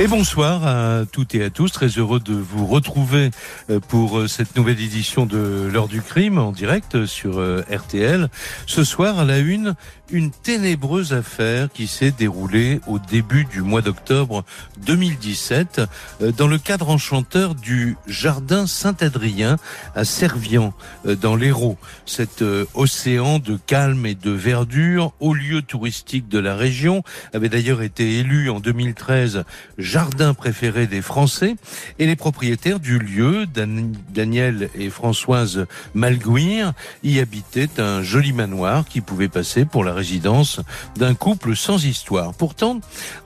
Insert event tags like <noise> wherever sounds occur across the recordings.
Et bonsoir à toutes et à tous. Très heureux de vous retrouver euh, pour euh, cette nouvelle édition de l'heure du crime en direct sur euh, RTL. Ce soir, à la une, une ténébreuse affaire qui s'est déroulée au début du mois d'octobre 2017 dans le cadre enchanteur du jardin Saint-Adrien à Servian dans l'Hérault. Cet océan de calme et de verdure, haut lieu touristique de la région, avait d'ailleurs été élu en 2013 jardin préféré des Français et les propriétaires du lieu, Daniel et Françoise Malguir, y habitaient un joli manoir qui pouvait passer pour la résidence d'un couple sans histoire. Pourtant,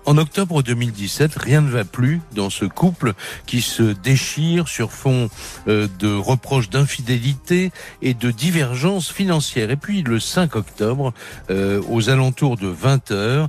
en octobre 2017, rien ne va plus dans ce couple qui se déchire sur fond euh, de reproches d'infidélité et de divergences financières. Et puis le 5 octobre, euh, aux alentours de 20 heures,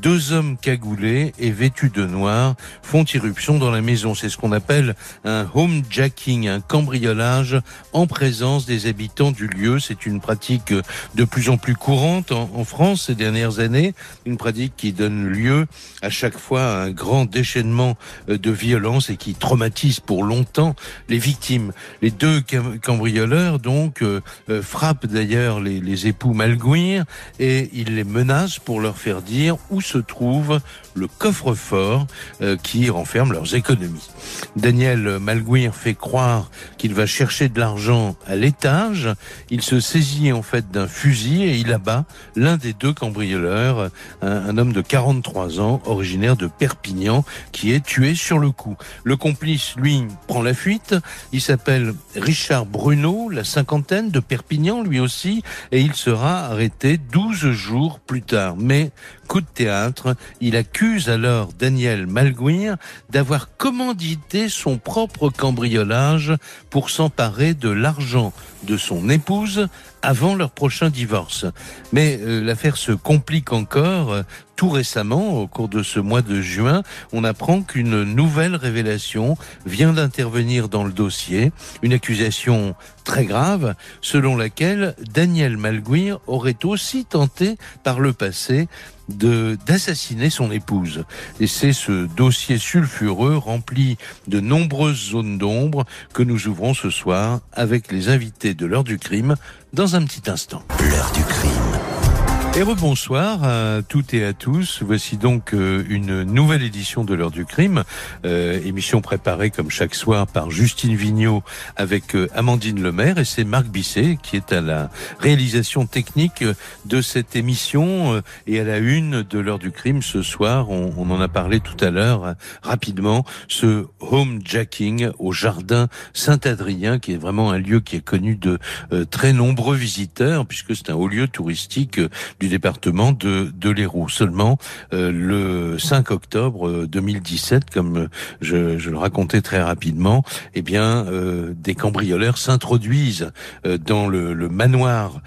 deux hommes cagoulés et vêtus de noir font irruption dans la maison. C'est ce qu'on appelle un homejacking, un cambriolage en présence des habitants du lieu. C'est une pratique de plus en plus courante en, France ces dernières années, une pratique qui donne lieu à chaque fois à un grand déchaînement de violence et qui traumatise pour longtemps les victimes. Les deux cambrioleurs donc euh, euh, frappent d'ailleurs les, les époux Malguir et ils les menacent pour leur faire dire où se trouve le coffre-fort euh, qui renferme leurs économies. Daniel Malguir fait croire qu'il va chercher de l'argent à l'étage. Il se saisit en fait d'un fusil et il abat l'un des deux cambrioleurs, un, homme de 43 ans, originaire de Perpignan, qui est tué sur le coup. Le complice, lui, prend la fuite. Il s'appelle Richard Bruno, la cinquantaine de Perpignan, lui aussi, et il sera arrêté 12 jours plus tard. Mais coup de théâtre, il accuse alors Daniel Malguir d'avoir commandité son propre cambriolage pour s'emparer de l'argent de son épouse avant leur prochain divorce. Mais euh, l'affaire se complique encore. Tout récemment, au cours de ce mois de juin, on apprend qu'une nouvelle révélation vient d'intervenir dans le dossier, une accusation très grave, selon laquelle Daniel Malguir aurait aussi tenté par le passé d'assassiner son épouse. Et c'est ce dossier sulfureux rempli de nombreuses zones d'ombre que nous ouvrons ce soir avec les invités de l'heure du crime dans un petit instant. L'heure du crime. Et rebonsoir à toutes et à tous. Voici donc euh, une nouvelle édition de l'heure du crime, euh, émission préparée comme chaque soir par Justine Vignot avec euh, Amandine Lemaire et c'est Marc Bisset qui est à la réalisation technique de cette émission et à la une de l'heure du crime ce soir. On, on en a parlé tout à l'heure rapidement. Ce homejacking au jardin Saint-Adrien qui est vraiment un lieu qui est connu de très nombreux visiteurs puisque c'est un haut lieu touristique du département de, de l'Hérault. Seulement, euh, le 5 octobre 2017, euh, comme je, je, le racontais très rapidement, eh bien, euh, des cambrioleurs s'introduisent dans le, le manoir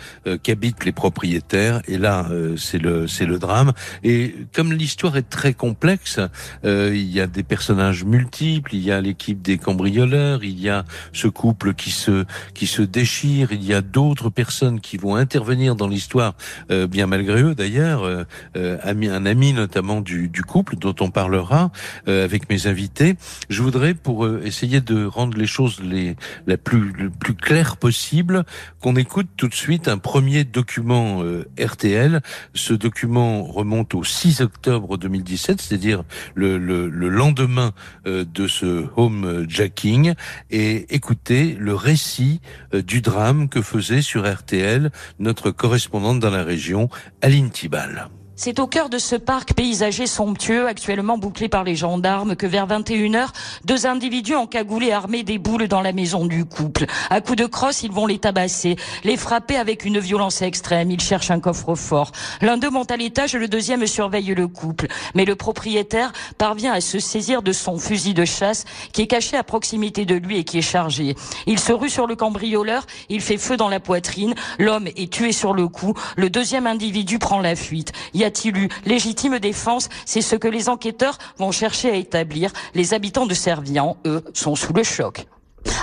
qu'habitent les propriétaires. Et là, c'est le, c'est le drame. Et comme l'histoire est très complexe, il y a des personnages multiples, il y a l'équipe des cambrioleurs, il y a ce couple qui se, qui se déchire, il y a d'autres personnes qui vont intervenir dans l'histoire, bien malgré eux d'ailleurs, euh, euh, un ami notamment du, couple dont on parlera euh, avec mes invités. Je voudrais, pour essayer de rendre les choses les la plus le plus possible, qu'on écoute tout de suite un premier document RTL. Ce document remonte au 6 octobre 2017, c'est-à-dire le, le, le, lendemain de ce home jacking, et écoutez le récit du drame que faisait sur RTL notre correspondante dans la région, Aline Thibal. C'est au cœur de ce parc paysager somptueux, actuellement bouclé par les gendarmes, que vers 21h, deux individus encagoulés armés déboulent dans la maison du couple. À coups de crosse, ils vont les tabasser, les frapper avec une violence extrême. Ils cherchent un coffre-fort. L'un d'eux monte à l'étage, le deuxième surveille le couple. Mais le propriétaire parvient à se saisir de son fusil de chasse, qui est caché à proximité de lui et qui est chargé. Il se rue sur le cambrioleur, il fait feu dans la poitrine, l'homme est tué sur le coup, le deuxième individu prend la fuite y a-t-il eu légitime défense? C'est ce que les enquêteurs vont chercher à établir. Les habitants de Servian, eux, sont sous le choc.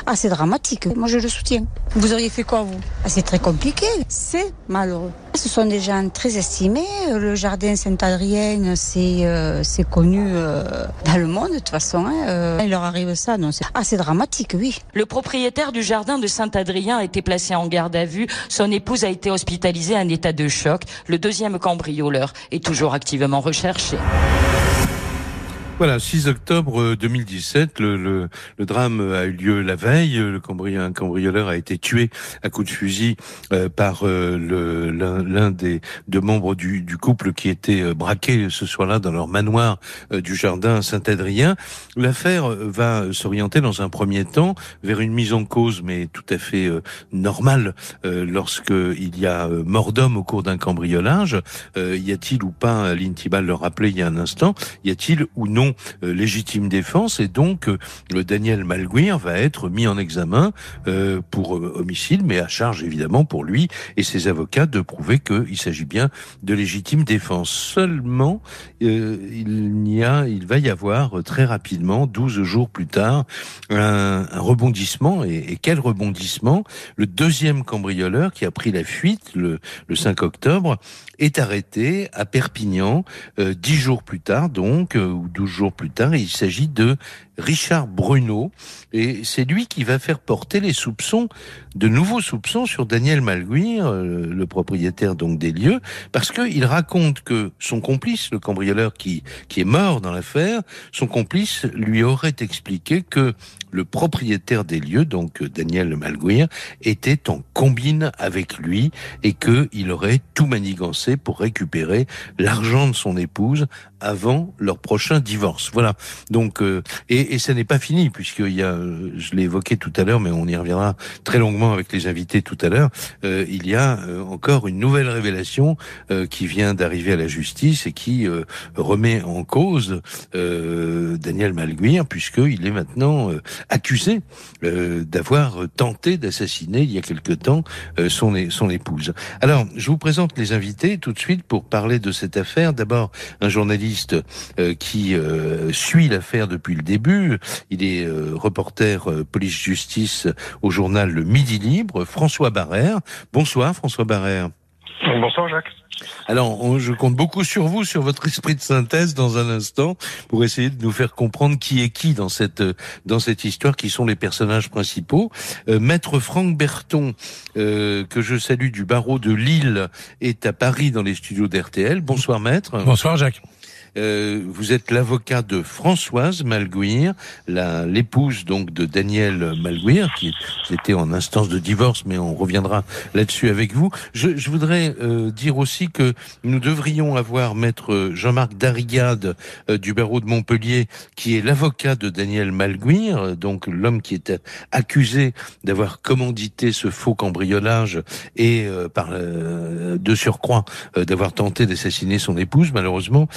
Ah, c'est dramatique. Moi, je le soutiens. Vous auriez fait quoi, vous? Ah, C'est très compliqué. C'est malheureux. Ce sont des gens très estimés. Le jardin Saint-Adrien, c'est euh, c'est connu euh, dans le monde, de toute façon. Hein. Euh, il leur arrive ça. Non, c'est ah, dramatique, oui. Le propriétaire du jardin de Saint-Adrien a été placé en garde à vue. Son épouse a été hospitalisée en état de choc. Le deuxième cambrioleur est toujours activement recherché. Voilà, 6 octobre 2017, euh, le, le, le, drame a eu lieu la veille. Le cambrioleur, un cambrioleur a été tué à coups de fusil euh, par euh, l'un des deux membres du, du, couple qui était braqué ce soir-là dans leur manoir du jardin Saint-Adrien. L'affaire va s'orienter dans un premier temps vers une mise en cause, mais tout à fait normale, lorsque il y a mort d'homme au cours d'un cambriolage. y a-t-il ou pas, l'Intibal le rappelait il y a un instant, y a-t-il ou non euh, légitime défense et donc euh, le Daniel Malguir va être mis en examen euh, pour homicide, mais à charge évidemment pour lui et ses avocats de prouver qu'il s'agit bien de légitime défense. Seulement, il y a, il va y avoir très rapidement, 12 jours plus tard, un, rebondissement et, et, quel rebondissement? Le deuxième cambrioleur qui a pris la fuite le, le 5 octobre est arrêté à Perpignan dix jours plus tard, donc ou 12 jours plus tard. il s'agit de Richard Bruno. Et c'est lui qui va faire porter les soupçons, de nouveaux soupçons sur Daniel Malguir, euh, le propriétaire donc des lieux, parce qu'il raconte que son complice, le cambrioleur qui, qui est mort dans l'affaire, son complice lui aurait expliqué que le propriétaire des lieux, donc Daniel Malguir, était en combine avec lui et qu'il aurait tout manigancé pour récupérer l'argent de son épouse avant leur prochain divorce. Voilà. Donc euh, et, et ça n'est pas fini puisqu'il y a, je l'ai évoqué tout à l'heure, mais on y reviendra très longuement avec les invités tout à l'heure. Euh, il y a euh, encore une nouvelle révélation qui vient d'arriver à la justice et qui remet en cause Daniel Malguir puisqu'il est maintenant accusé d'avoir tenté d'assassiner il y a quelque temps son, épouse. Alors, je vous présente les invités tout de suite pour parler de cette affaire. D'abord, un journaliste euh, qui euh, suit l'affaire depuis le début. Il est euh, reporter police-justice au journal Le Midi Libre, François Barrère. Bonsoir François Barrère. Bonsoir Jacques. Alors, je compte beaucoup sur vous, sur votre esprit de synthèse dans un instant, pour essayer de nous faire comprendre qui est qui dans cette dans cette histoire, qui sont les personnages principaux. Maître Franck Berton, que je salue du barreau de Lille, est à Paris dans les studios d'RTL. Bonsoir Maître. Bonsoir Jacques. Euh, vous êtes l'avocat de Françoise Malguir, l'épouse donc de Daniel Malguir, qui était en instance de divorce, mais on reviendra là-dessus avec vous. Je, je voudrais euh, dire aussi que nous devrions avoir maître Jean-Marc Darigade euh, du barreau de Montpellier, qui est l'avocat de Daniel Malguir, donc l'homme qui était accusé d'avoir commandité ce faux cambriolage et par de surcroît d'avoir tenté d'assassiner son épouse. Malheureusement,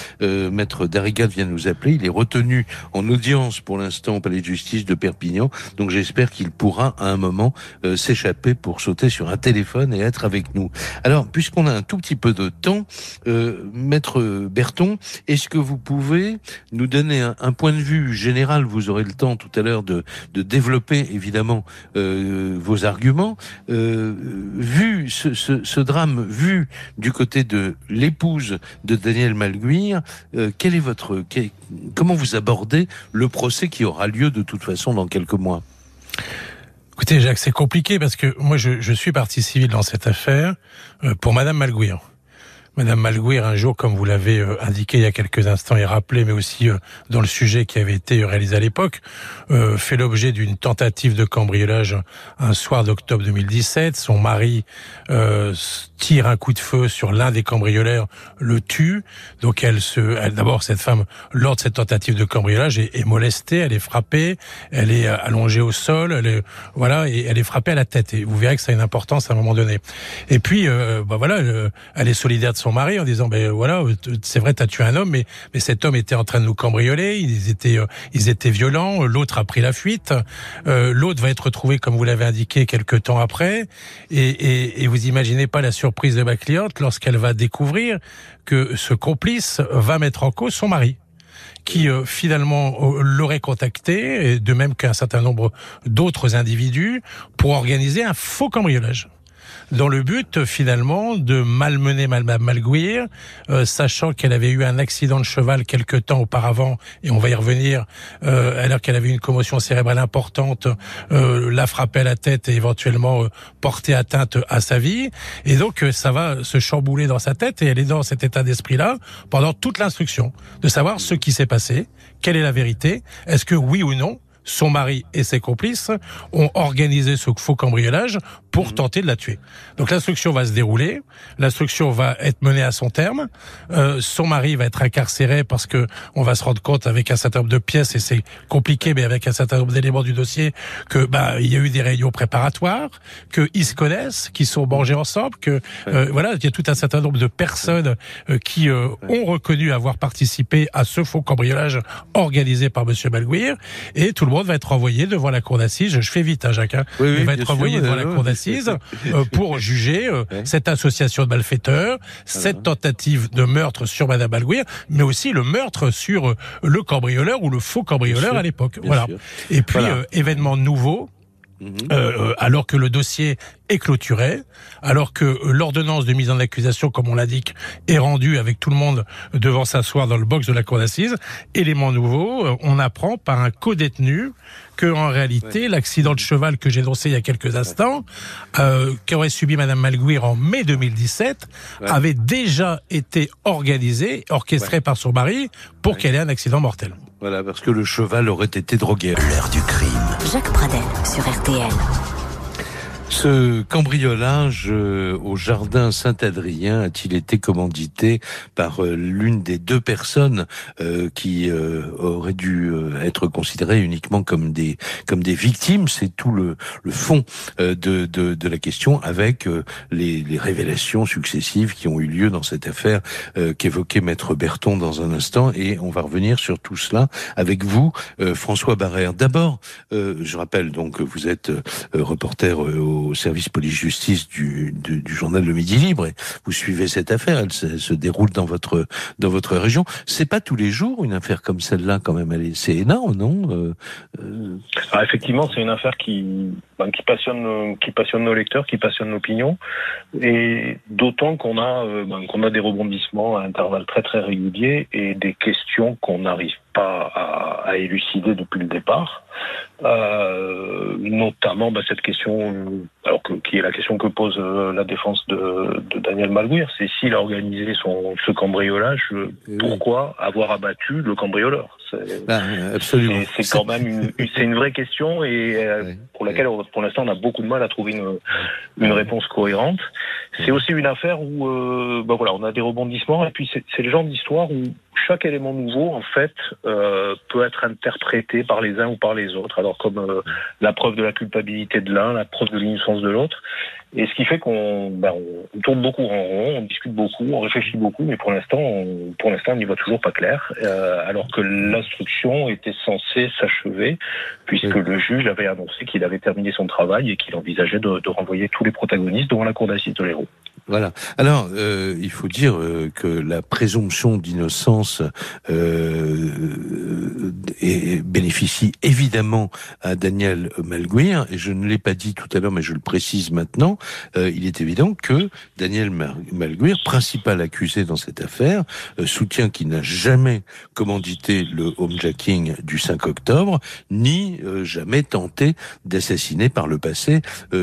maître Darigat vient nous appeler. Il est retenu en audience pour l'instant au palais de justice de Perpignan. Donc j'espère qu'il pourra à un moment euh, s'échapper pour sauter sur un téléphone et être avec nous. Alors, puisqu'on a un tout petit peu de temps, euh, maître Berton, est-ce que vous pouvez nous donner un, point de vue général? Vous aurez le temps tout à l'heure de, de développer évidemment euh, vos arguments. vu ce, ce, drame, vu du côté de l'épouse de Daniel Malguir, euh, quel est votre, comment vous abordez le procès qui aura lieu de toute façon dans quelques mois? Écoutez, Jacques, c'est compliqué parce que moi, je, suis partie civile dans cette affaire euh, pour Madame Malguir. Madame Malguir, un jour, comme vous l'avez euh, indiqué il y a quelques instants et rappelé, mais aussi euh, dans le sujet qui avait été réalisé à l'époque, euh, fait l'objet d'une tentative de cambriolage un soir d'octobre 2017. Son mari tire un coup de feu sur l'un des cambrioleurs, le tue. Donc elle se, elle, d'abord cette femme, lors de cette tentative de cambriolage, est, est, molestée, elle est frappée, elle est allongée au sol, elle est, voilà, et elle est frappée à la tête. Et vous verrez que ça a une importance à un moment donné. Et puis, bah voilà, elle est solidaire de son mari en disant ben voilà c'est vrai tu as tué un homme mais mais cet homme était en train de nous cambrioler. Ils étaient euh, ils étaient violents. L'autre a pris la fuite. Euh, l'autre va être retrouvé comme vous l'avez indiqué quelques temps après. Et, et, et vous imaginez pas la surprise de ma cliente lorsqu'elle va découvrir que ce complice va mettre en cause son mari qui euh, finalement euh, l'aurait contacté, et de même qu'un certain nombre d'autres individus, pour organiser un faux cambriolage dans le but finalement de malmener Madame Malguir, euh, sachant qu'elle avait eu un accident de cheval quelque temps auparavant, et on va y revenir, euh, alors qu'elle avait une commotion cérébrale importante, euh, la frapper à la tête et éventuellement euh, porter atteinte à sa vie. Et donc ça va se chambouler dans sa tête, et elle est dans cet état d'esprit-là pendant toute l'instruction, de savoir ce qui s'est passé, quelle est la vérité, est-ce que oui ou non, son mari et ses complices ont organisé ce faux cambriolage pour mhm. tenter de la tuer. Donc l'instruction va se dérouler, l'instruction va être menée à son terme, euh, son mari va être incarcéré parce que on va se rendre compte avec un certain nombre de pièces et c'est compliqué, mais avec un certain nombre d'éléments du dossier que bah il y a eu des réunions préparatoires, qu'ils se connaissent, qu'ils sont mangés ensemble, que euh, voilà il y a tout un certain nombre de personnes euh, qui euh, ont reconnu avoir participé à ce faux cambriolage organisé par Monsieur Malguir et tout le monde va être envoyé devant la cour d'assises. Je fais vite, hein, Jacques. Hein. il va être envoyé devant la cour d'assises <laughs> euh, pour juger euh, cette association de malfaiteurs, cette tentative de meurtre sur Madame Balguir, mais aussi le meurtre sur euh, le cambrioleur ou le faux cambrioleur à l'époque. Voilà. Et puis événement nouveau. Mhm. alors que le dossier est clôturé, alors que l'ordonnance de mise en accusation, comme on l'indique, est rendue avec tout le monde devant s'asseoir dans le box de la cour d'assises. Élément nouveau, on apprend par un co-détenu que en réalité l'accident de cheval que j'ai annoncé il y a quelques instants, euh, qu'aurait subi Madame Malguir en mai 2017, avait déjà été organisé, orchestré par son mari pour qu'elle ait un accident mortel. Voilà, parce que le cheval aurait été drogué. L'heure du crime. Jacques Pradel sur RTL. Ce cambriolage euh, au jardin Saint-Adrien a-t-il été commandité par euh, l'une des deux personnes euh, qui auraient dû être considérées uniquement comme des comme des victimes? C'est tout le, le fond de, de, de, la question avec les, les, révélations successives qui ont eu lieu dans cette affaire qu'évoquait Maître Berton dans un instant et on va revenir sur tout cela avec vous, François Barrère. D'abord, je rappelle donc que vous êtes reporter au service police-justice du, du, journal Le Midi Libre. Vous suivez cette affaire, elle se, déroule dans votre dans votre région. C'est pas tous les jours une affaire comme celle-là, quand même. C'est énorme, non euh, euh... Ah, Effectivement, c'est une affaire qui ben, qui passionne qui passionne nos lecteurs, qui passionne l'opinion, et d'autant qu'on a euh, ben, qu'on a des rebondissements à intervalles très très réguliers et des questions qu'on n'arrive pas à, à, élucider depuis le départ. Euh, notamment bah, cette question, alors que, qui est la question que pose euh, la défense de, de Daniel Malguir, c'est s'il a organisé son, ce cambriolage, euh, pourquoi avoir abattu le cambrioleur? Bah, Absolument. C'est quand même une, c'est une vraie question et pour laquelle pour l'instant on a beaucoup de mal à trouver une, une réponse cohérente. C'est aussi une affaire où bah, voilà, on a des rebondissements et puis c'est le genre d'histoire où chaque élément nouveau, en fait, euh, peut être interprété par les uns ou par les autres. Alors comme euh, la preuve de la culpabilité de l'un, la preuve de l'innocence de l'autre. Et ce qui fait qu'on ben, on tourne beaucoup en rond, on discute beaucoup, on réfléchit beaucoup, mais pour l'instant, pour l'instant, on n'y voit toujours pas clair. Euh, alors que l'instruction était censée s'achever, puisque le juge avait annoncé qu'il avait terminé son travail et qu'il envisageait de, de renvoyer tous les protagonistes devant la cour d'assises de l'Hérault. Voilà. Alors, euh, il faut dire euh, que la présomption d'innocence euh, et bénéficie évidemment à Daniel Malguir, et je ne l'ai pas dit tout à l'heure, mais je le précise maintenant, euh, il est évident que Daniel Malguir, principal accusé dans cette affaire, euh, soutient qu'il n'a jamais commandité le homejacking du 5 octobre, ni jamais tenté d'assassiner par le passé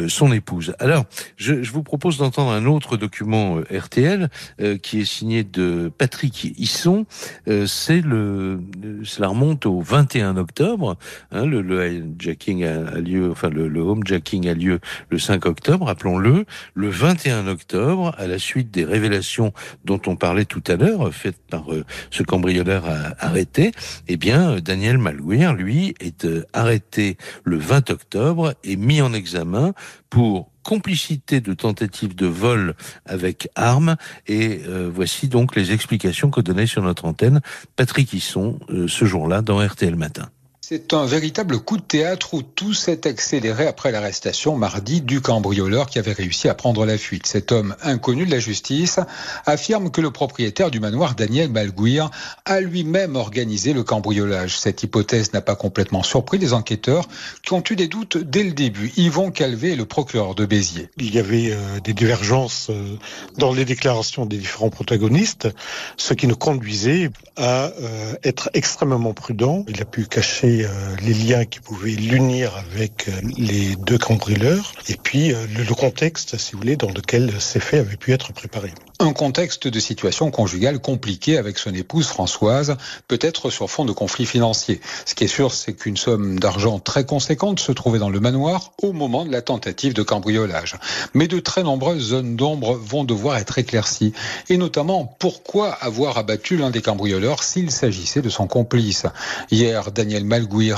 son épouse. Alors, je, je vous propose d'entendre un autre document euh, RTL euh, qui est signé de Patrick Hisson. Euh, c'est le, cela remonte au 21 octobre. Hein, le, le hijacking a, lieu, enfin le, le homejacking a lieu le 5 octobre, rappelons-le. Le 21 octobre, à la suite des révélations dont on parlait tout à l'heure, faites par ce cambrioleur arrêté, eh bien Daniel Malouir, lui, est arrêté le 20 octobre et mis en examen pour complicité de tentative de vol avec armes. Et euh, voici donc les explications que donnait sur notre antenne Patrick Hisson euh, ce jour-là dans RTL Matin. C'est un véritable coup de théâtre où tout s'est accéléré après l'arrestation mardi du cambrioleur qui avait réussi à prendre la fuite. Cet homme inconnu de la justice affirme que le propriétaire du manoir Daniel Malguir a lui-même organisé le cambriolage. Cette hypothèse n'a pas complètement surpris les enquêteurs qui ont eu des doutes dès le début. Yvon Calvé, le procureur de Béziers. Il y avait euh, des divergences euh, dans les déclarations des différents protagonistes, ce qui nous conduisait à euh, être extrêmement prudent. Il a pu cacher euh, les liens qui pouvaient l'unir avec euh, les deux cambrioleurs et puis euh, le, contexte, si vous voulez, dans lequel ces faits avaient pu être préparés. Un contexte de situation conjugale compliqué avec son épouse Françoise, peut-être sur fond de conflits financiers. Ce qui est sûr, c'est qu'une somme d'argent très conséquente se trouvait dans le manoir au moment de la tentative de cambriolage. Mais de très nombreuses zones d'ombre vont devoir être éclaircies. Et notamment, pourquoi avoir abattu l'un des cambrioleurs s'il s'agissait de son complice? Hier, Daniel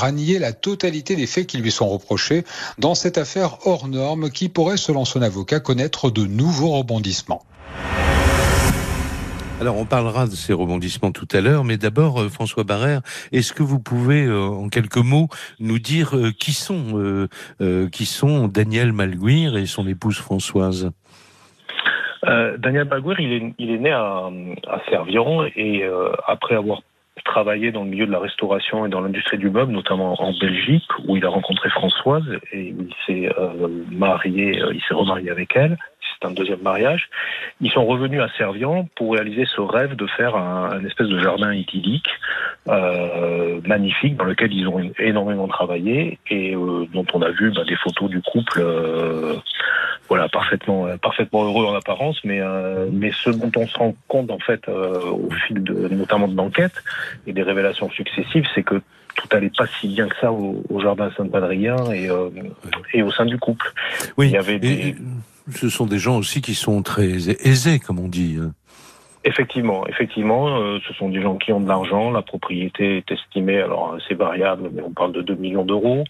A nié la totalité des faits qui lui sont reprochés dans cette affaire hors norme qui pourrait, selon son avocat, connaître de nouveaux rebondissements. Alors, on parlera de ces rebondissements tout à l'heure, mais d'abord, euh, François Barrère, est-ce que vous pouvez, euh, en quelques mots, nous dire euh, qui sont, euh, euh, qui sont Daniel Malguir et son épouse Françoise? Euh, Daniel Malguir, il est, il est né à, à Servian et euh, après avoir travaillé dans le milieu de la restauration et dans l'industrie du meuble, notamment en Belgique, où il a rencontré Françoise et il s'est euh, marié, euh, il s'est remarié avec elle. C'est un deuxième mariage. Ils sont revenus à Servian pour réaliser ce rêve de faire un, un espèce de jardin idyllique, euh, magnifique, dans lequel ils ont énormément travaillé et euh, dont on a vu bah, des photos du couple, euh, voilà, parfaitement, parfaitement heureux en apparence, mais euh, mais ce dont on se rend compte en fait euh, au fil de notamment de l'enquête et des révélations successives, c'est que tout allait pas si bien que ça au, au jardin Saint-Adrien et euh, et au sein du couple. Oui, Il y avait des- ce sont des gens aussi qui sont très aisés, comme on dit. Effectivement, effectivement, euh, ce sont des gens qui ont de l'argent. La propriété est estimée, alors c'est variable, mais on parle de 2 millions d'euros.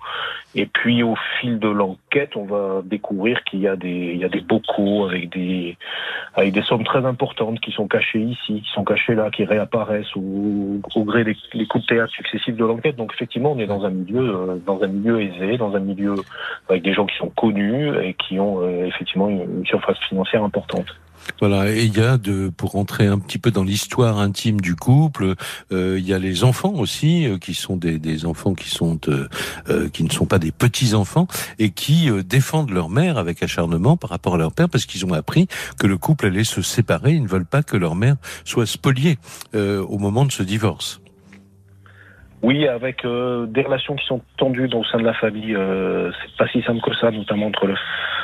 Et puis au fil de l'enquête, on va découvrir qu'il y a des, il y a des bocaux avec des, avec des sommes très importantes qui sont cachées ici, qui sont cachées là, qui réapparaissent au, au gré des, des coups de théâtre successifs de l'enquête. Donc effectivement, on est dans un milieu, euh, dans un milieu aisé, dans un milieu avec des gens qui sont connus et qui ont euh, effectivement une surface financière importante. Voilà, et il y a de pour entrer un petit peu dans l'histoire intime du couple, euh, il y a les enfants aussi euh, qui sont des, enfants qui sont euh, qui ne sont pas des petits enfants et qui défendent leur mère avec acharnement par rapport à leur père parce qu'ils ont appris que le couple allait se séparer, ils ne veulent pas que leur mère soit spoliée au moment de ce divorce. Oui, avec euh, des relations qui sont tendues au sein de la famille, euh, c'est pas si simple que ça, notamment entre le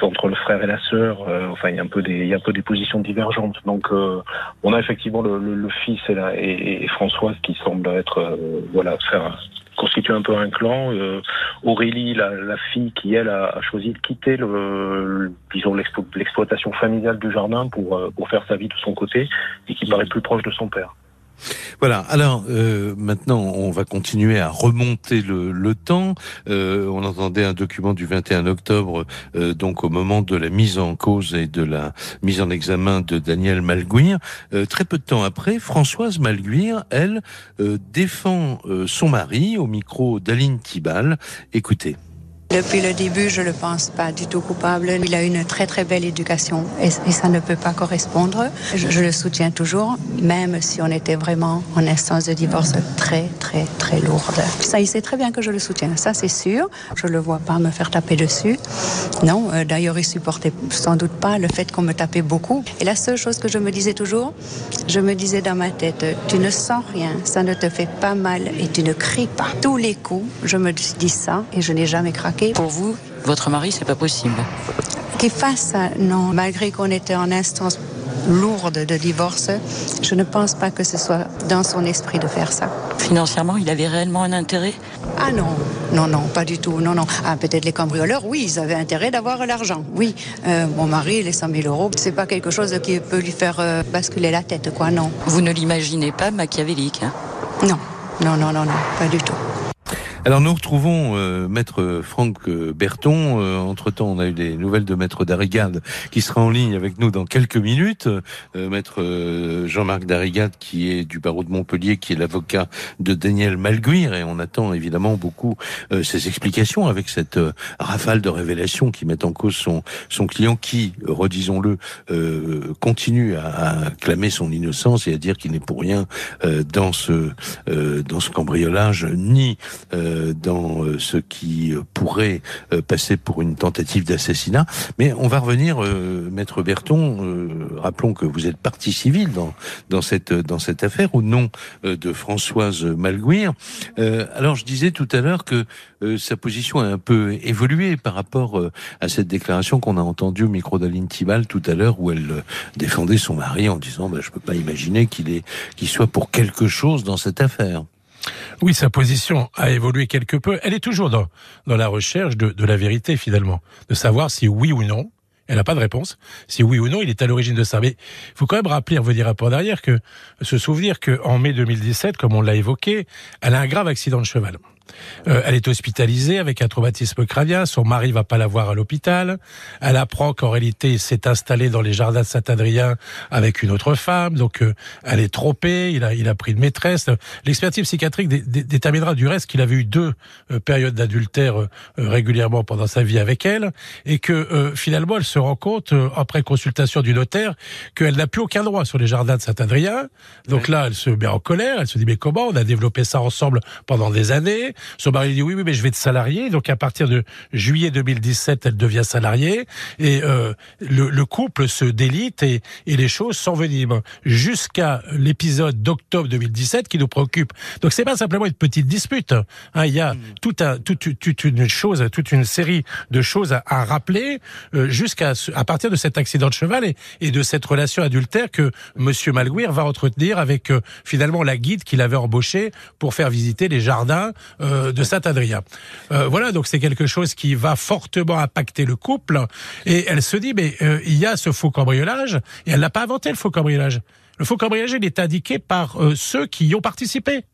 entre le frère et la sœur. euh, enfin, il y a un peu des il y a un peu des positions divergentes. Donc, euh, on a effectivement le, le, le fils et, la, et, et Françoise qui semblent être euh, voilà faire constituer un peu un clan. Euh, Aurélie, la, la fille qui elle a, a choisi de quitter le, le- disons l'explo- l'exploitation familiale du jardin pour pour faire sa vie de son côté et qui paraît plus proche de son père. Voilà. Alors euh, maintenant, on va continuer à remonter le, temps. Euh, on entendait un document du 21 octobre, euh, donc au moment de la mise en cause et de la mise en examen de Daniel Malguir. Très peu de temps après, Françoise Malguir, elle, défend son mari au micro d'Aline Tibal. Écoutez. Depuis le début, je ne le pense pas du tout coupable. Il a une très très belle éducation et, ça ne peut pas correspondre. Je, le soutiens toujours, même si on était vraiment en instance de divorce très très très lourde. Ça, il sait très bien que je le soutiens, ça c'est sûr. Je le vois pas me faire taper dessus. Non, euh, d'ailleurs, il supportait sans doute pas le fait qu'on me tapait beaucoup. Et la seule chose que je me disais toujours, je me disais dans ma tête, tu ne sens rien, ça ne te fait pas mal et tu ne cries pas. Tous les coups, je me dis ça et je n'ai jamais craqué. Pour vous, votre mari, c'est pas possible. Qu'il fasse ça, non. Malgré qu'on était en instance lourde de divorce, je ne pense pas que ce soit dans son esprit de faire ça. Financièrement, il avait réellement un intérêt? Ah non, non, non, pas du tout, non, non. Ah, peut-être les cambrioleurs, oui, ils avaient intérêt d'avoir l'argent, oui. Euh, mon mari, les 100 000 euros, c'est pas quelque chose qui peut lui faire euh, basculer la tête, quoi, non. Vous ne l'imaginez pas machiavélique. Hein? Non, non, non, non, non, pas du tout. Alors nous retrouvons euh, maître Franck Berton. Euh, entre-temps, on a eu des nouvelles de maître Darigade qui sera en ligne avec nous dans quelques minutes. Euh, maître Jean-Marc Darigade qui est du barreau de Montpellier, qui est l'avocat de Daniel Malguir et on attend évidemment beaucoup ses explications avec cette rafale de révélations qui met en cause son, son client qui, redisons-le, continue à, à, clamer son innocence et à dire qu'il n'est pour rien dans ce dans ce cambriolage ni euh, dans euh, ce qui pourrait euh, passer pour une tentative d'assassinat. Mais on va revenir, maître Berton. rappelons que vous êtes partie civile dans dans cette dans cette affaire au nom de Françoise Malguir. alors je disais tout à l'heure que sa position a un peu évolué par rapport à cette déclaration qu'on a entendue au micro d'Aline Tibal tout à l'heure où elle défendait son mari en disant bah, je peux pas imaginer qu'il est qu'il soit pour quelque chose dans cette affaire. Oui, sa position a évolué quelque peu. Elle est toujours dans, dans la recherche de, la vérité, finalement. De savoir si oui ou non, elle n'a pas de réponse. Si oui ou non, il est à l'origine de ça. Mais il faut quand même rappeler, revenir un peu en arrière, que se souvenir qu'en mai 2017, comme on l'a évoqué, elle a un grave accident de cheval. Euh, elle est hospitalisée avec un traumatisme crânien. Son mari va pas la voir à l'hôpital. Elle apprend qu'en réalité, il s'est installé dans les jardins de Saint-Adrien avec une autre femme. Donc, euh, elle est trompée. Il a, il a pris une maîtresse. L'expertise psychiatrique déterminera du reste qu'il avait eu deux euh, périodes d'adultère régulièrement pendant sa vie avec elle et que finalement, elle se rend compte après consultation du notaire qu'elle n'a plus aucun droit sur les jardins de Saint-Adrien. Donc là, elle se met en colère. Elle se dit mais comment on a développé ça ensemble pendant des années? Son mari dit oui, oui, mais je vais te salarier. Donc à partir de juillet 2017, elle devient salariée et euh, le, le, couple se délite et, et les choses s'enveniment jusqu'à l'épisode d'octobre 2017 qui nous préoccupe. Donc c'est pas simplement une petite dispute. Hein, il y a mm. tout un, toute, toute, une chose, toute une série de choses à, à rappeler euh, jusqu'à à partir de cet accident de cheval et, et de cette relation adultère que Monsieur Malguir va entretenir avec euh, finalement la guide qu'il avait embauchée pour faire visiter les jardins euh, de Saint-Adrien. Euh, voilà, donc c'est quelque chose qui va fortement impacter le couple. Et elle se dit, mais euh, il y a ce faux cambriolage, et elle n'a pas inventé le faux cambriolage. Le faux cambriolage, il est indiqué par ceux qui y ont participé.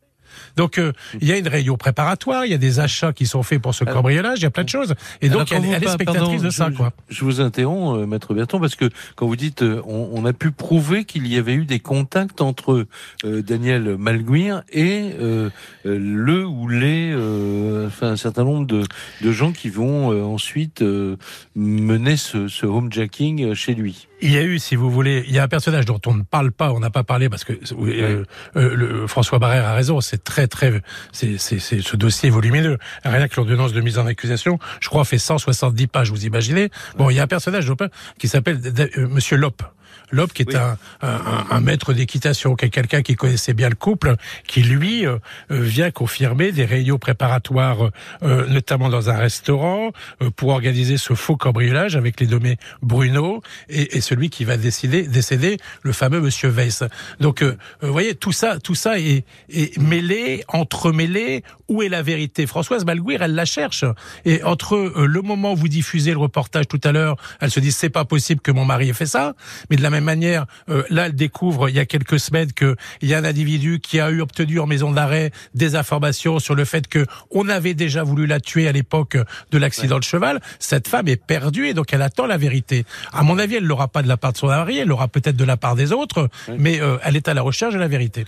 Donc euh, il y a une réunion préparatoire, il y a des achats qui sont faits pour ce cambriolage, il y a plein de choses. Et donc elle, est spectatrice de ça. Quoi. Je, vous interromps, euh, maître Berton, parce que quand vous dites euh, on, a pu prouver qu'il y avait eu des contacts entre Daniel Malguir et le ou les, enfin un certain nombre de, de gens qui vont ensuite mener ce, ce homejacking chez lui. Il y a eu, si vous voulez, il y a un personnage dont on ne parle pas, on n'a pas parlé parce que le, François Barrère a raison, c'est très très, c'est ce dossier volumineux. Rien que l'ordonnance de mise en accusation, je crois, fait 170 pages. Vous imaginez Bon, il y a un personnage qui s'appelle euh, Monsieur Lope. Lope, qui est un, un, maître d'équitation, qui est quelqu'un qui connaissait bien le couple, qui lui euh, euh, vient confirmer des réunions préparatoires, euh, notamment dans un restaurant, pour organiser ce faux cambriolage avec les nommés Bruno et, et celui qui va décider, décéder, le fameux Monsieur Weiss. Donc, vous voyez, tout ça, tout ça est, est mêlé, entremêlé. Où est la vérité? Françoise Malguir, elle la cherche. Et entre le moment où vous diffusez le reportage tout à l'heure, elle se dit c'est pas possible que mon mari ait fait ça, mais de la même manière, euh, là, elle découvre il y a quelques semaines qu'il y a un individu qui a eu obtenu en maison d'arrêt des informations sur le fait que on avait déjà voulu la tuer à l'époque de l'accident de cheval. Cette femme est perdue et donc elle attend la vérité. À mon avis, elle l'aura pas de la part de son mari, elle l'aura peut-être de la part des autres, mais euh, elle est à la recherche de la vérité.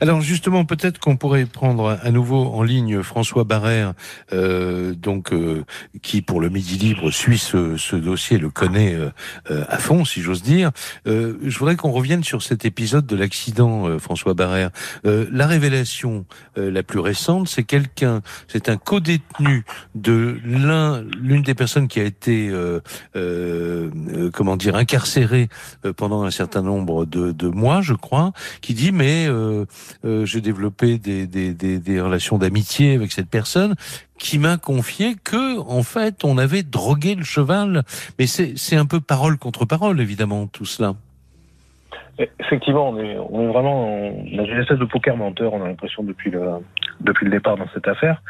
Alors justement, peut-être qu'on pourrait prendre à nouveau en ligne François Barrère, euh, donc euh, qui pour le Midi Libre suit ce, dossier, le connaît euh, à fond, si j'ose dire. Je voudrais qu'on revienne sur cet épisode de l'accident, François Barrère. la révélation la plus récente, c'est quelqu'un, c'est un co-détenu de l'un, l'une des personnes qui a été, comment dire, incarcérée pendant un certain nombre de, de mois, je crois, qui dit mais euh, euh, j'ai développé des, des, des, des relations d'amitié avec cette personne qui m'a confié que, en fait, on avait drogué le cheval. Mais c'est un peu parole contre parole, évidemment, tout cela. Effectivement, on est, on est vraiment dans une espèce de poker menteur, on a l'impression depuis le, depuis le départ dans cette affaire.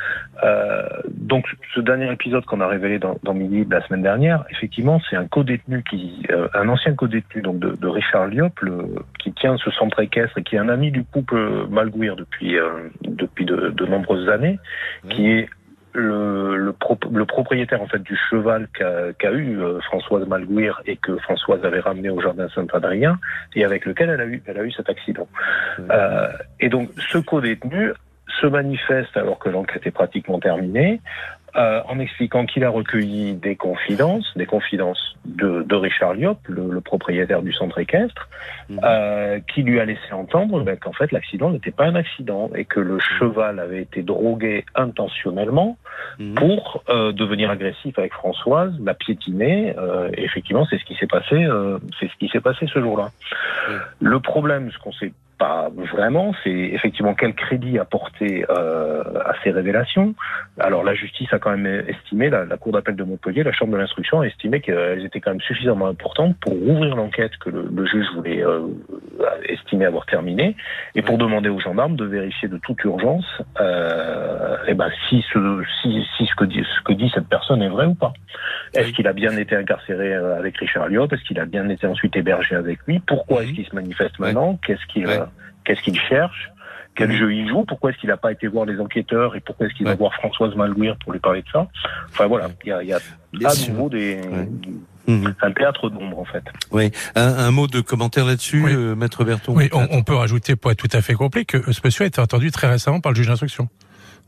Euh, donc, ce dernier épisode qu'on a révélé dans, dans Midi la semaine dernière, effectivement, c'est un co-détenu qui, euh, un ancien co-détenu donc de, de Richard Liop, le, qui tient ce centre équestre et qui est un ami du couple Malguir depuis, euh, depuis de, de, nombreuses années, qui est le, le, pro, le, propriétaire en fait du cheval qu'a qu eu euh, Françoise Malguir et que Françoise avait ramené au jardin Saint-Adrien et avec lequel elle a eu, elle a eu cet accident. Mmh. Euh, et donc ce co-détenu se manifeste alors que l'enquête est pratiquement terminée euh, en expliquant qu'il a recueilli des confidences, des confidences de, de Richard Liop, le, le, propriétaire du centre équestre, mmh. euh, qui lui a laissé entendre ben, qu'en fait l'accident n'était pas un accident et que le cheval avait été drogué intentionnellement mmh. pour euh, devenir agressif avec Françoise, la piétiner. Euh, et effectivement, c'est ce qui s'est passé. Euh, c'est ce qui s'est passé ce jour-là. Mmh. Le problème, ce qu'on sait pas vraiment, c'est effectivement quel crédit apporter euh, à ces révélations. Alors la justice a quand même estimé, la, la Cour d'appel de Montpellier, la Chambre de l'instruction a estimé qu'elles étaient quand même suffisamment importantes pour ouvrir l'enquête que le, le, juge voulait euh, estimer avoir terminée, et pour demander aux gendarmes de vérifier de toute urgence euh, et ben, si, ce, si, si ce, que dit, ce que dit cette personne est vrai ou pas. Est-ce qu'il a bien été incarcéré euh, avec Richard Liop Est-ce qu'il a bien été ensuite hébergé avec lui? Pourquoi est-ce qu'il se manifeste maintenant? Qu'est-ce qu'il ouais. Qu'est-ce qu'il cherche? Quel mmh. jeu il joue, pourquoi est-ce qu'il n'a pas été voir les enquêteurs? Et pourquoi est-ce qu'il ouais. va voir Françoise Malouir pour lui parler de ça? Enfin voilà, il y a, y a à nouveau des, ouais. Mmh. un théâtre d'ombre en fait. Oui, un, un, mot de commentaire là-dessus, oui. euh, Maître Berton. Oui, on, on, peut rajouter pour être tout à fait complet que ce monsieur a été entendu très récemment par le juge d'instruction.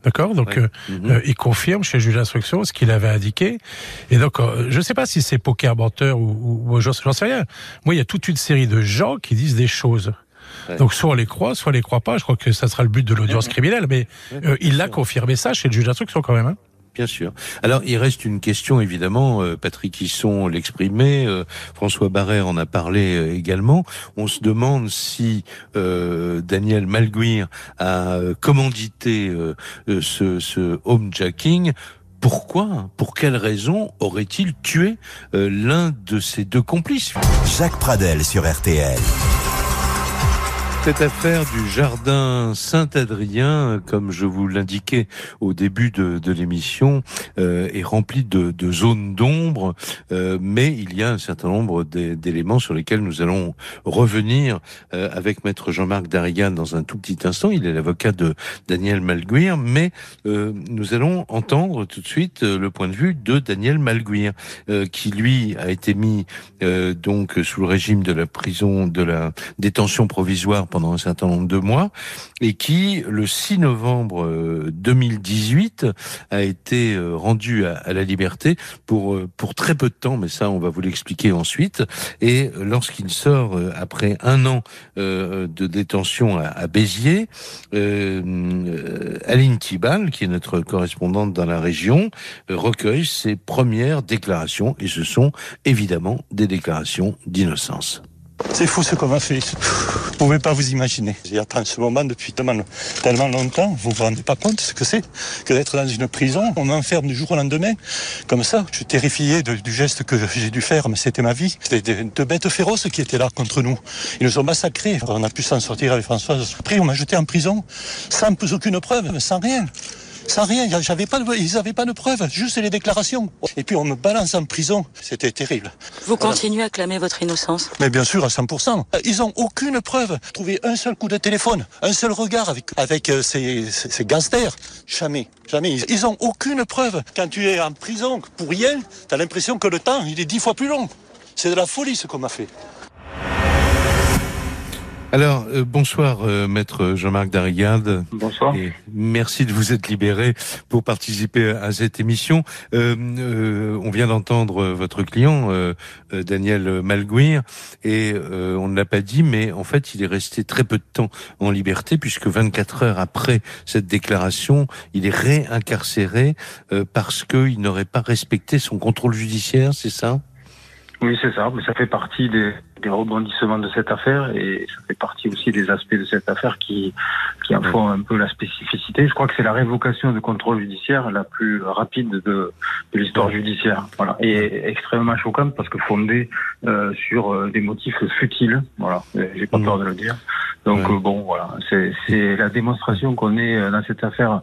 D'accord? Donc, ouais. euh, mmh. euh, il confirme chez le juge d'instruction ce qu'il avait indiqué. Et donc, euh, je ne sais pas si c'est poker menteur ou, ou, ou j'en sais rien. Moi, il y a toute une série de gens qui disent des choses. Ouais. Donc soit on les croit, soit on les croit pas. Je crois que ça sera le but de l'audience criminelle, mais euh, il l'a confirmé ça chez le juge d'instruction quand même. Hein Bien sûr. Alors, il reste une question, évidemment. Euh, Patrick Hisson l'exprimait, euh, François Barrère en a parlé également. On se demande si euh, Daniel Malguir a commandité ce, ce homejacking pourquoi, pour quelle raison aurait-il tué l'un de ses deux complices? Jacques Pradel sur RTL. Cette affaire du jardin Saint-Adrien, comme je vous l'indiquais au début de, de l'émission, euh, est remplie de, de zones d'ombre, euh, mais il y a un certain nombre d'éléments sur lesquels nous allons revenir euh, avec maître Jean-Marc Darigan dans un tout petit instant. Il est l'avocat de Daniel Malguir, mais euh, nous allons entendre tout de suite euh, le point de vue de Daniel Malguir, euh, qui lui a été mis donc sous le régime de la prison, de la détention provisoire pendant un certain nombre de mois et qui, le 6 novembre 2018, a été rendu à, la liberté pour, pour très peu de temps, mais ça, on va vous l'expliquer ensuite. Et lorsqu'il sort, après un an de détention à, Béziers, euh, Aline Thibal, qui est notre correspondante dans la région, recueille ses premières déclarations, et ce sont évidemment des déclarations d'innocence. C'est fou ce qu'on m'a fait. Vous ne pouvez pas vous imaginer. J'attends ce moment depuis tellement, tellement longtemps. Vous vous rendez pas compte ce que c'est que d'être dans une prison. On m'enferme du jour au lendemain. Comme ça, je suis terrifié du geste que j'ai dû faire, mais c'était ma vie. C'était de, de, bêtes féroces qui étaient là contre nous. Ils nous ont massacrés. On a pu s'en sortir avec Françoise. Après, on m'a jeté en prison sans aucune preuve, sans rien sans rien. J'avais pas, de, ils n'avaient pas de preuves, juste les déclarations. Et puis on me balance en prison. C'était terrible. Vous voilà. continuez à clamer votre innocence? Mais bien sûr, à 100%. Ils ont aucune preuve. Trouver un seul coup de téléphone, un seul regard avec, avec euh, ces, ces, ces gangsters. Jamais, jamais. Ils ont aucune preuve. Quand tu es en prison pour rien, tu as l'impression que le temps, il est dix fois plus long. C'est de la folie ce qu'on m'a fait. Alors, euh, bonsoir, euh, maître Jean-Marc Darigade. Bonsoir. Et merci de vous être libéré pour participer à cette émission. Euh, euh on vient d'entendre votre client, euh, Daniel Malguir, et on ne l'a pas dit, mais en fait, il est resté très peu de temps en liberté, puisque 24 heures après cette déclaration, il est réincarcéré parce qu'il n'aurait pas respecté son contrôle judiciaire, c'est ça? Oui, c'est ça. Mais ça fait partie des des rebondissements de cette affaire et ça fait partie aussi des aspects de cette affaire qui, qui en font un peu la spécificité. Je crois que c'est la révocation de contrôle judiciaire la plus rapide de, de l'histoire judiciaire. Voilà. Et extrêmement choquante parce que fondée euh, sur euh, des motifs futiles. Voilà. J'ai pas peur de le dire. Donc euh, bon, voilà. C'est la démonstration qu'on est dans cette affaire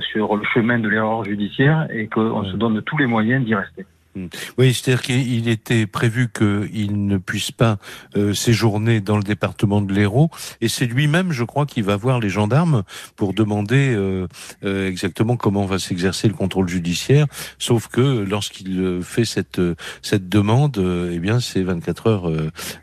sur le chemin de l'erreur judiciaire et qu'on se donne tous les moyens d'y rester. Hmm. Oui, c'est-à-dire qu'il était prévu qu'il ne puisse pas euh, séjourner dans le département de l'Hérault, et c'est lui-même, je crois, qui va voir les gendarmes pour demander euh, euh, exactement comment va s'exercer le contrôle judiciaire. Sauf que lorsqu'il fait cette cette demande, eh bien, c'est 24 heures.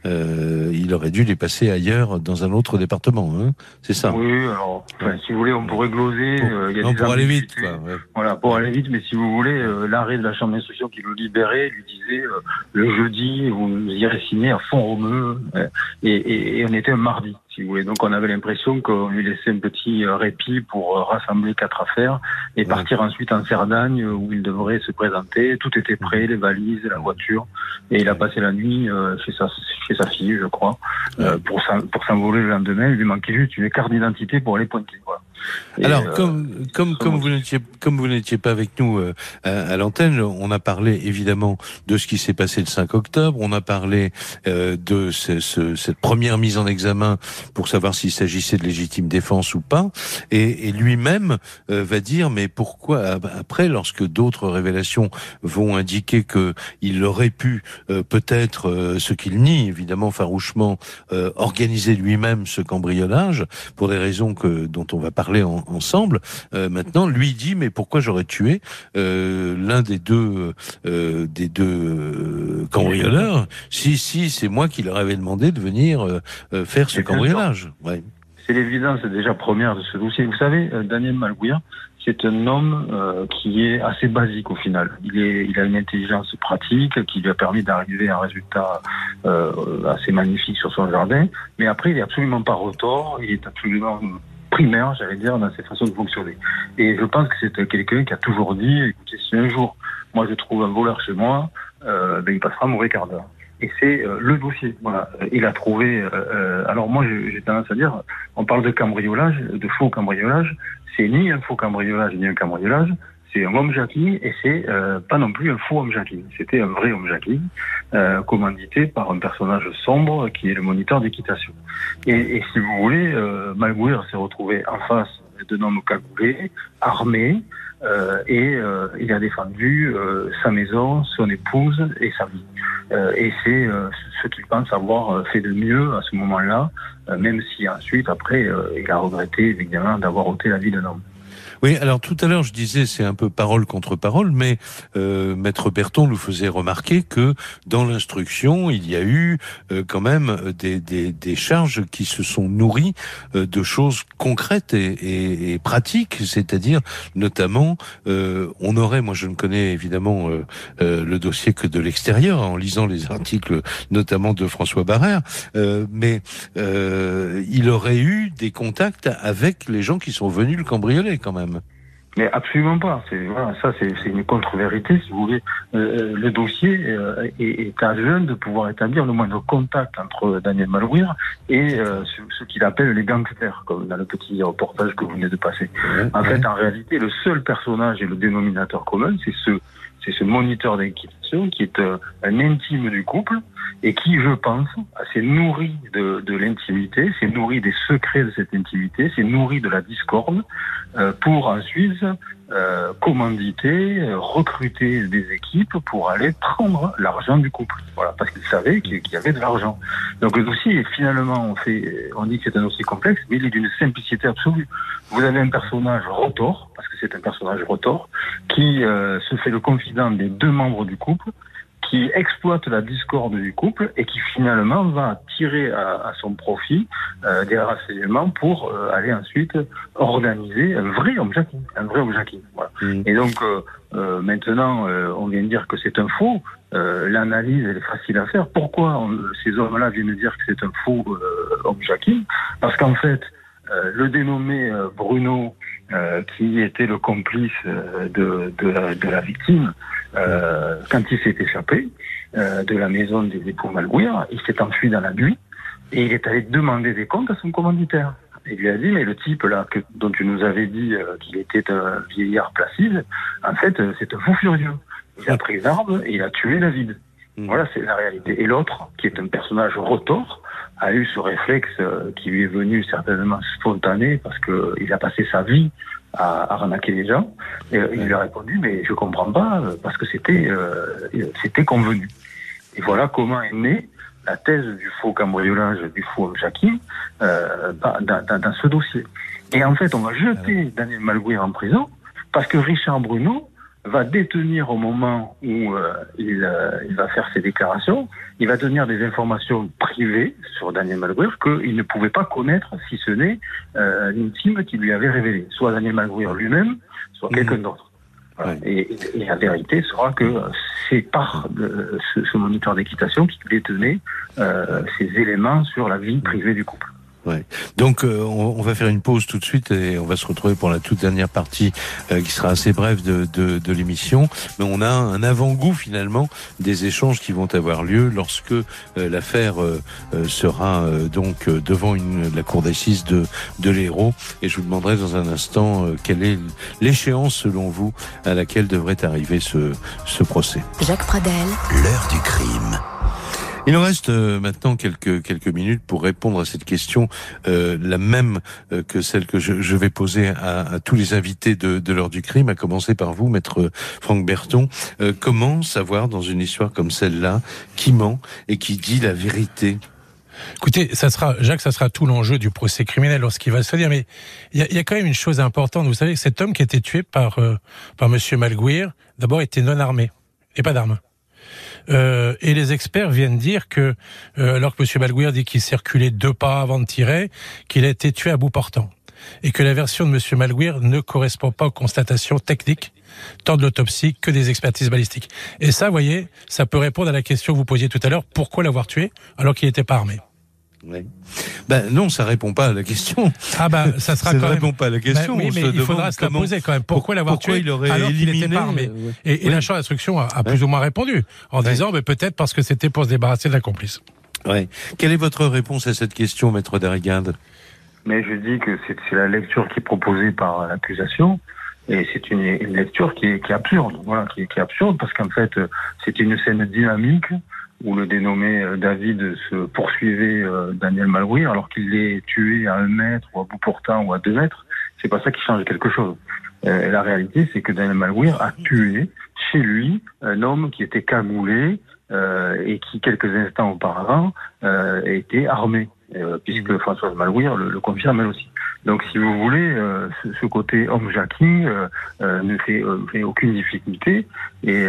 il aurait dû les passer ailleurs, dans un autre département. Hein c'est ça. Oui, alors, si vous voulez, on pourrait gloser. il y a non, pour aller vite. Quoi, Voilà, pour aller vite. Mais si vous voulez, l'arrêt de la chambre d'instruction qui le libéré lui disait euh, le jeudi, vous irez signer à fond romeu. Euh, et, et, on était un mardi, si vous voulez. Donc on avait l'impression qu'on lui laissait un petit euh, répit pour rassembler quatre affaires et partir ensuite en Cerdagne où il devrait se présenter. Tout était prêt, les valises, la voiture. Et il a passé la nuit chez, sa, chez sa fille, je crois, pour s'envoler le lendemain. Il lui manquait juste une carte d'identité pour aller pointer. Alors, euh, comme comme comme vous n'étiez comme vous n'étiez pas avec nous euh, à, l'antenne, on a parlé évidemment de ce qui s'est passé le 5 octobre. On a parlé euh, de ce, ce, cette première mise en examen pour savoir s'il s'agissait de légitime défense ou pas. Et, et lui-même va dire mais pourquoi après, lorsque d'autres révélations vont indiquer que il aurait pu peut-être ce qu'il nie évidemment farouchement organiser lui-même ce cambriolage pour des raisons que dont on va parler ensemble. Euh, maintenant, lui dit mais pourquoi j'aurais tué euh, l'un des deux euh, des deux cambrioleurs Si si, c'est moi qui leur avais demandé de venir faire ce cambriolage. Ouais. C'est l'évidence déjà première de ce dossier. Vous savez, Daniel Malguia, c'est un homme qui est assez basique au final. Il, est, il a une intelligence pratique qui lui a permis d'arriver à un résultat assez magnifique sur son jardin. Mais après, il est absolument pas retort. Il est absolument primaire, j'allais dire, dans ses façons de fonctionner. Et je pense que c'est quelqu'un qui a toujours dit, écoutez, si un jour, moi, je trouve un voleur chez moi, euh, ben, il passera un mauvais quart d'heure. Et c'est euh, le dossier. Voilà. Il a trouvé. Euh, alors moi, j'ai tendance à dire, on parle de cambriolage, de faux cambriolage. C'est ni un faux cambriolage ni un cambriolage c'est un homme Jacqueline et c'est euh, pas non plus un faux homme Jacqueline. C'était un vrai homme Jacqueline, euh, commandité par un personnage sombre qui est le moniteur d'équitation. Et, et, si vous voulez, euh, Malguir s'est retrouvé en face d'un homme cagoulé, armé, euh, et euh, il a défendu euh, sa maison, son épouse et sa vie. et c'est ce qu'il pense avoir fait de mieux à ce moment-là, même si ensuite, après, il a regretté évidemment d'avoir ôté la vie d'un homme. Oui, alors tout à l'heure je disais c'est un peu parole contre parole, mais euh, Maître Berton nous faisait remarquer que dans l'instruction il y a eu euh, quand même des, des, des, charges qui se sont nourries euh, de choses concrètes et, et, et pratiques, c'est-à-dire notamment euh, on aurait, moi je ne connais évidemment le dossier que de l'extérieur en lisant les articles notamment de François Barrère, mais il aurait eu des contacts avec les gens qui sont venus le cambrioler quand même. Mais absolument pas. C'est voilà, ça, c'est une contre-vérité, si vous voulez. Euh, euh, le dossier euh, est, est, à jeune de pouvoir établir le moindre contact entre Daniel Malouir et ce, qu'il appelle les gangsters, comme dans le petit reportage que vous venez de passer. en fait, en réalité, le seul personnage et le dénominateur commun, c'est ce, c'est ce moniteur d'équitation qui est un intime du couple et qui, je pense, s'est nourri de, de l'intimité, s'est nourri des secrets de cette intimité, s'est nourri de la discorde, euh, pour ensuite euh, commanditer, euh, recruter des équipes pour aller prendre l'argent du couple. Voilà, parce qu'il savait qu'il y avait de l'argent. Donc le dossier, finalement, on fait, on dit que c'est un dossier complexe, mais il est d'une simplicité absolue. Vous avez un personnage rotor, parce que c'est un personnage rotor, qui se fait le confident des deux membres du couple, qui exploite la discorde du couple et qui finalement va tirer à, son profit euh, des renseignements pour euh, aller ensuite organiser un vrai objectif, un vrai objectif. Voilà. Mm. Et donc euh, maintenant, on vient de dire que c'est un faux. L'analyse elle est facile à faire. Pourquoi ces hommes-là viennent dire que c'est un faux objectif? Parce qu'en fait, le dénommé Bruno, qui était le complice de, de, la, de la victime, euh, quand il s'est échappé, euh, de la maison des époux Malguir. Il s'est enfui dans la nuit et il est allé demander des comptes à son commanditaire. Il lui a dit, mais le type là que, dont tu nous avais dit euh, qu'il était un vieillard placide, en fait, euh, c'est un fou furieux. Il a pris une arme et il a tué David. Voilà, c'est la réalité. Et l'autre, qui est un personnage retors, a eu ce réflexe euh, qui lui est venu certainement spontané parce que il a passé sa vie à arnaquer les gens. Et euh, il lui a répondu, mais je comprends pas euh, parce que c'était euh, c'était convenu. Et voilà comment est née la thèse du faux cambriolage, du faux euh, dans, dans- dans ce dossier. Et en fait, on va jeter Daniel Malguir en prison parce que Richard Bruno va détenir au moment où euh, il, euh, il va faire ses déclarations, il va donner des informations privées sur Daniel Malguir qu'il ne pouvait pas connaître si ce n'est euh, l'intime qui lui avait révélé, soit Daniel Malguir lui-même, soit quelqu'un d'autre. Voilà. Et, et- et la vérité sera que euh, c'est par ce, ce moniteur d'équitation qui détenait euh, ces éléments sur la vie privée du couple. Ouais. Donc euh, on, on va faire une pause tout de suite et on va se retrouver pour la toute dernière partie euh, qui sera assez brève de, de, de l'émission. Mais on a un avant-goût finalement des échanges qui vont avoir lieu lorsque euh, l'affaire euh, euh, sera euh, donc euh, devant une, la cour d'assises de, de l'Hérault. Et je vous demanderai dans un instant euh, quelle est l'échéance selon vous à laquelle devrait arriver ce, ce procès. Jacques Pradel, L'heure du crime. Il nous reste euh, maintenant quelques quelques minutes pour répondre à cette question, euh, la même euh, que celle que je, je vais poser à, à tous les invités de, de l'heure du crime, à commencer par vous, maître Franck Berton. Euh, comment savoir dans une histoire comme celle-là qui ment et qui dit la vérité? Écoutez, ça sera, Jacques, ça sera tout l'enjeu du procès criminel lorsqu'il va se dire. Mais il y y a quand même une chose importante. Vous savez, cet homme qui a été tué par euh, par Monsieur Malguir, d'abord était non armé et pas d'armes. Euh, et les experts viennent dire que, euh, alors que Monsieur Malguir dit qu'il circulait deux pas avant de tirer, qu'il a été tué à bout portant. Et que la version de Monsieur Malguir ne correspond pas aux constatations techniques, tant de l'autopsie que des expertises balistiques. Et ça, voyez, ça peut répondre à la question que vous posiez tout à l'heure, pourquoi l'avoir tué alors qu'il n'était pas armé Oui. Ben non, ça répond pas à la question. Ah bah ça sera <laughs> Ça quand même. répond pas à la question. Ben oui, On mais se il faudra se la poser quand même. Pourquoi l'avoir pourquoi tué il aurait alors éliminé, pas armé euh, ouais. Et, et Oui. la chambre d'instruction a, a plus ou moins répondu en disant, mais peut-être parce que c'était pour se débarrasser de la complice. Ouais. Quelle est votre réponse à cette question, maître Darrigade Mais je dis que c'est la lecture qui est proposée par l'accusation. Et c'est une, une lecture qui est, qui est absurde, voilà, qui est, qui est absurde parce qu'en fait, euh, c'est une scène dynamique où le dénommé euh, David se poursuivait euh, Daniel Malguir alors qu'il est tué à un mètre ou à bout portant ou à deux mètres. C'est pas ça qui change quelque chose. Euh, la réalité, c'est que Daniel Malguir a tué chez lui un homme qui était cagoulé euh, et qui quelques instants auparavant euh, était armé, euh, puisque Françoise Malguir le, le confirme elle aussi. Donc, si vous voulez, euh, ce, ce côté homme jacking euh, euh, ne fait, fait aucune difficulté et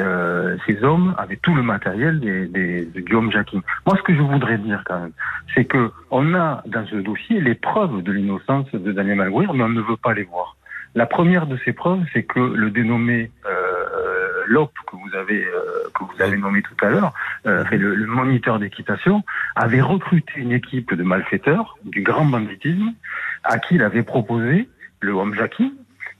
ces hommes avaient tout le matériel des, des, du homme jacking. Moi, ce que je voudrais dire quand même, c'est que on a dans ce dossier les preuves de l'innocence de Daniel Malguir, mais on ne veut pas les voir. La première de ces preuves, c'est que le dénommé euh, Lop que vous avez euh, que vous avez nommé tout à l'heure, euh, le, moniteur d'équitation, avait recruté une équipe de malfaiteurs du grand banditisme à qui il avait proposé le homme Jackie.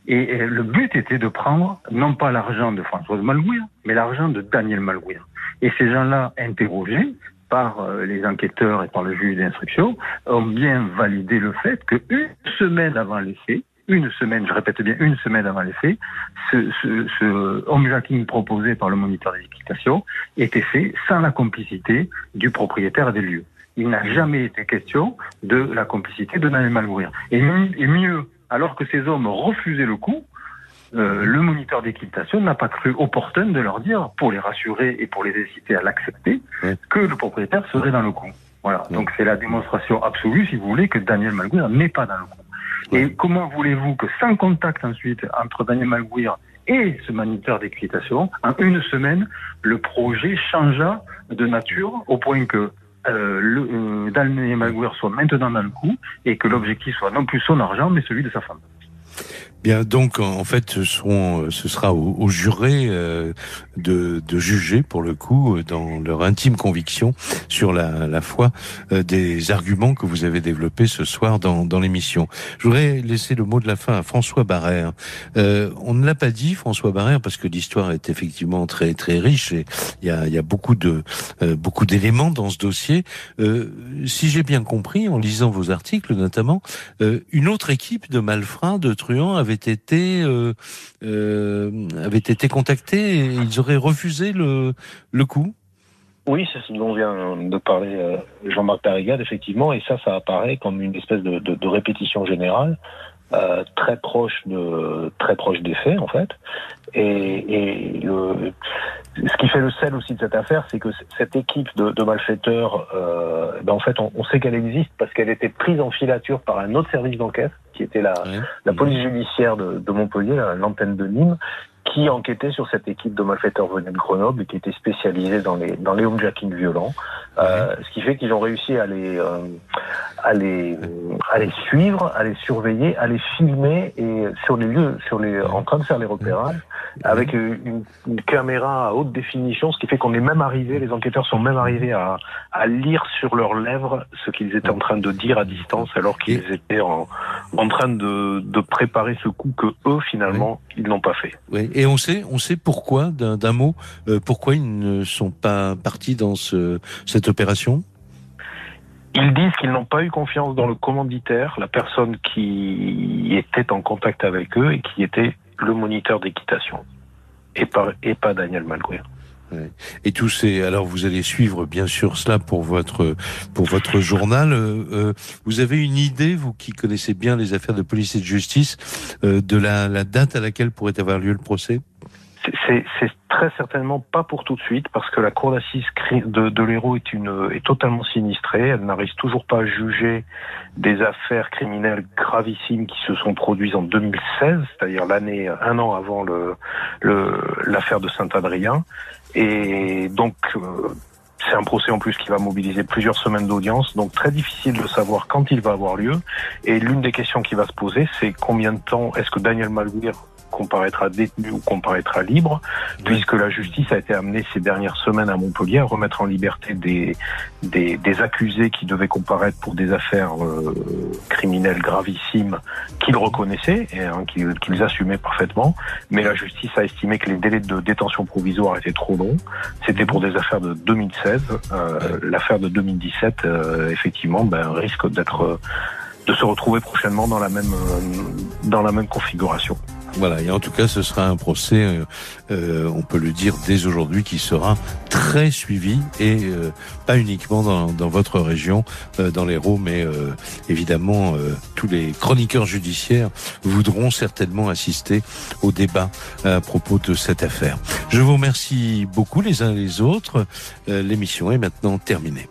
Et, le but était de prendre non pas l'argent de Françoise Malguir, mais l'argent de Daniel Malguir. Et ces gens-là, interrogés par euh, les enquêteurs et par le juge d'instruction, ont bien validé le fait qu'une semaine avant les faits, une semaine, je répète bien, une semaine avant les faits, ce, ce, ce home proposé par le moniteur d'équitation était fait sans la complicité du propriétaire des lieux. Il n'a jamais été question de la complicité de Daniel Malmourir. Et, mi- et mieux, alors que ces hommes refusaient le coup, euh, le moniteur d'équitation n'a pas cru opportun de leur dire, pour les rassurer et pour les inciter à l'accepter, que le propriétaire serait dans le coup. Voilà. Donc c'est la démonstration absolue, si vous voulez, que Daniel Malguir n'est pas dans le coup. Et comment voulez-vous que sans contact ensuite entre Daniel Malguir et ce moniteur d'équitation, en une semaine, le projet changea de nature au point que euh, le, euh, Daniel Malguir soit maintenant dans le coup et que l'objectif soit non plus son argent, mais celui de sa femme? Bien, donc en fait, ce, seront, ce sera aux, jurés euh, de, de, juger pour le coup dans leur intime conviction sur la, la foi euh, des arguments que vous avez développés ce soir dans, dans l'émission. Je voudrais laisser le mot de la fin à François Barrère. Euh, on ne l'a pas dit, François Barrère, parce que l'histoire est effectivement très très riche et il y a, y a beaucoup de euh, beaucoup d'éléments dans ce dossier. Euh, si j'ai bien compris, en lisant vos articles notamment, une autre équipe de malfrats, de truands avait été euh, euh, été contactés et ils auraient refusé le, le coup oui, c'est ce dont vient de parler euh, Jean-Marc Parigade, effectivement, et ça, ça apparaît comme une espèce de, de, de répétition générale, euh, très proche de très proche des faits, en fait. Et, et le, ce qui fait le sel aussi de cette affaire, c'est que cette équipe de, de malfaiteurs, euh, ben en fait, on, on sait qu'elle existe parce qu'elle était prise en filature par un autre service d'enquête, qui était la, ouais. la police judiciaire de, de Montpellier, l'antenne de Nîmes, qui enquêtait sur cette équipe de malfaiteurs venus de Grenoble et qui était spécialisée dans les dans les homejacking violents. Euh, ce qui fait qu'ils ont réussi à les euh, à les à les suivre, à les surveiller, à les filmer et sur les lieux, sur les en train de faire les repérages avec une, une caméra à haute définition, ce qui fait qu'on est même arrivé, les enquêteurs sont même arrivés à, à lire sur leurs lèvres ce qu'ils étaient en train de dire à distance alors qu'ils étaient en, en train de, de préparer ce coup que eux finalement ils n'ont pas fait. Oui. Et on sait, on sait pourquoi, d'un mot, euh, pourquoi ils ne sont pas partis dans ce, cette opération? Ils disent qu'ils n'ont pas eu confiance dans le commanditaire, la personne qui était en contact avec eux et qui était le moniteur d'équitation, et pas, et pas Daniel Malguer. Et tous ces, alors vous allez suivre bien sûr cela pour votre pour votre journal. Euh, vous avez une idée, vous qui connaissez bien les affaires de police et de justice, euh, de la date à laquelle pourrait avoir lieu le procès? C'est très certainement pas pour tout de suite parce que la cour d'assises de, de est une est totalement sinistrée. Elle n'arrive toujours pas à juger des affaires criminelles gravissimes qui se sont produites en 2016, c'est-à-dire l'année un an avant le l'affaire de Saint-Adrien. Et donc euh, c'est un procès en plus qui va mobiliser plusieurs semaines d'audience, donc très difficile de savoir quand il va avoir lieu. Et l'une des questions qui va se poser, c'est combien de temps est-ce que Daniel Malguir comparaîtra détenu ou comparaîtra libre, puisque la justice a été amenée ces dernières semaines à Montpellier à remettre en liberté des, des, des accusés qui devaient comparaître pour des affaires euh, criminelles gravissimes qu'ils reconnaissaient et hein, qu'ils qu assumaient parfaitement. Mais la justice a estimé que les délais de détention provisoire étaient trop longs. C'était pour des affaires de 2016. Euh, L'affaire de 2017, euh, effectivement, ben, risque d'être de se retrouver prochainement dans la même dans la même configuration. Voilà, et en tout cas, ce sera un procès, euh, euh, on peut le dire dès aujourd'hui, qui sera très suivi et euh, pas uniquement dans, dans, votre région, euh, dans l'Hérault, mais euh, évidemment, tous les chroniqueurs judiciaires voudront certainement assister au débat à propos de cette affaire. Je vous remercie beaucoup les uns les autres. L'émission est maintenant terminée.